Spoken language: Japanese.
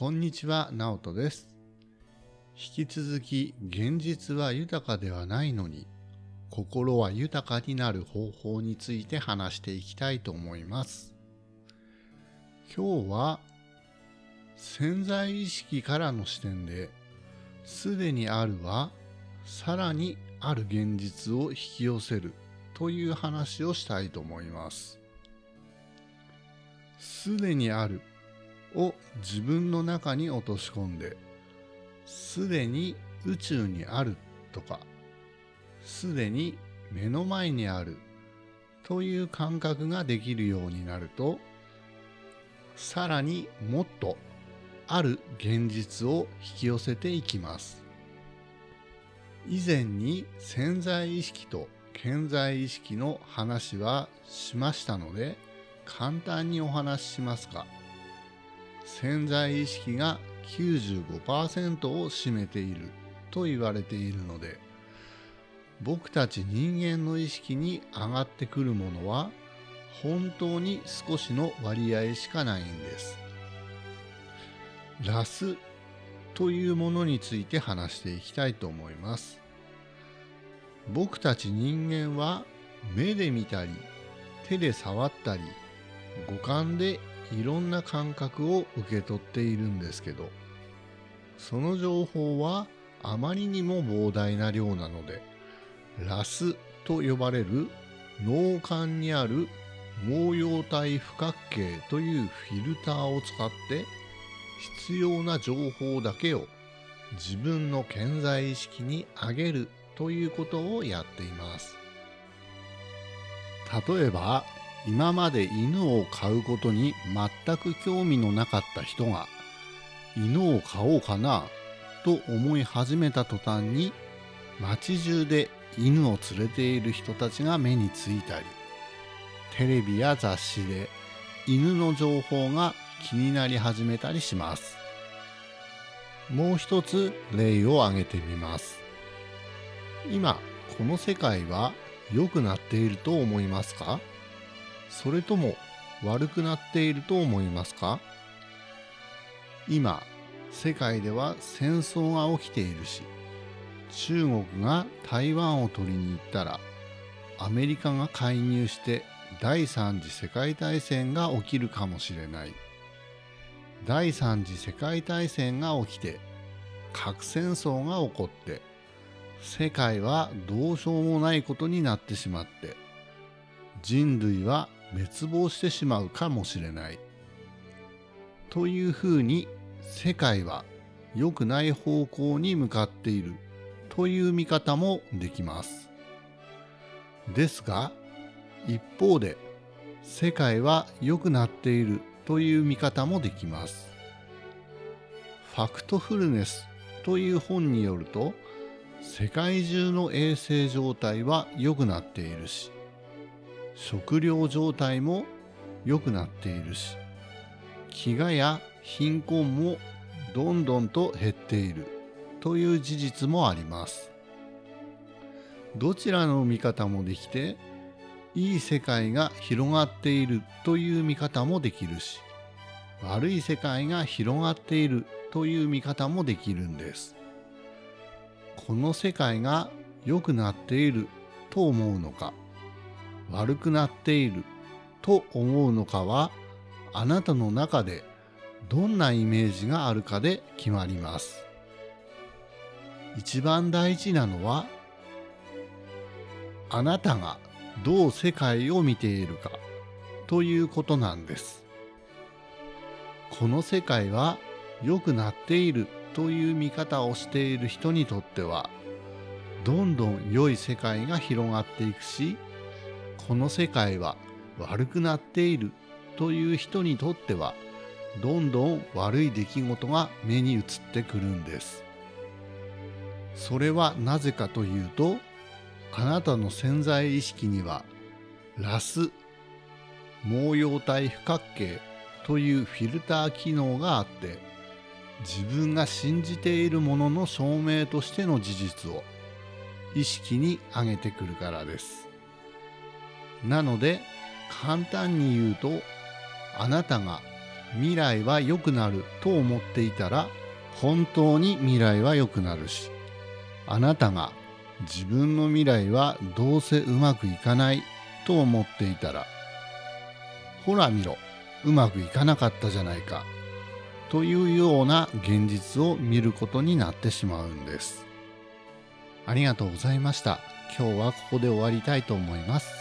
こんにちは、ナオトです。引き続き、現実は豊かではないのに、心は豊かになる方法について話していきたいと思います。今日は、潜在意識からの視点で、すでにあるは、さらにある現実を引き寄せるという話をしたいと思います。すでにあるを自分の中に落とし込んで、すでに宇宙にあるとか、すでに目の前にあるという感覚ができるようになると、さらにもっとある現実を引き寄せていきます。以前に潜在意識と潜在意識の話はしましたので、簡単にお話ししますが、潜在意識が95%を占めていると言われているので、僕たち人間の意識に上がってくるものは本当に少しの割合しかないんです。ラスというものについて話していきたいと思います。僕たち人間は目で見たり手で触ったり五感でいろんな感覚を受け取っているんですけどその情報はあまりにも膨大な量なのでラスと呼ばれる脳幹にある毛様体不角形というフィルターを使って必要な情報だけを自分の潜在意識に上げるということをやっています。例えば今まで犬を飼うことに全く興味のなかった人が犬を飼おうかなと思い始めた途端に街中で犬を連れている人たちが目についたりテレビや雑誌で犬の情報が気になり始めたりします。もう一つ例を挙げてみます。今この世界は良くなっていると思いますか？それとも悪くなっていると思いますか？今世界では戦争が起きているし中国が台湾を取りに行ったらアメリカが介入して第三次世界大戦が起きるかもしれない。第三次世界大戦が起きて核戦争が起こって世界はどうしようもないことになってしまって人類は滅亡してしまうかもしれない。というふうに世界は良くない方向に向かっている。という見方もできます。ですが一方で世界は良くなっている。という見方もできます。ファクトフルネスという本によると世界中の衛生状態は良くなっているし食料状態も良くなっているし飢餓や貧困もどんどんと減っているという事実もあります。どちらの見方もできていい世界が広がっているという見方もできるし悪い世界が広がっているという見方もできるんです。この世界が良くなっていると思うのか悪くなっていると思うのかはあなたの中でどんなイメージがあるかで決まります。一番大事なのはあなたがどう世界を見ているかということなんです。この世界は良くなっているという見方をしている人にとってはどんどん良い世界が広がっていくしこの世界は悪くなっているという人にとってはどんどん悪い出来事が目に映ってくるんです。それはなぜかというとあなたの潜在意識にはラス毛様体不角形というフィルター機能があって自分が信じているものの証明としての事実を意識に上げてくるからです。なので簡単に言うとあなたが未来は良くなると思っていたら本当に未来は良くなるしあなたが自分の未来はどうせうまくいかないと思っていたらほら見ろうまくいかなかったじゃないかというような現実を見ることになってしまうんです。ありがとうございました。今日はここで終わりたいと思います。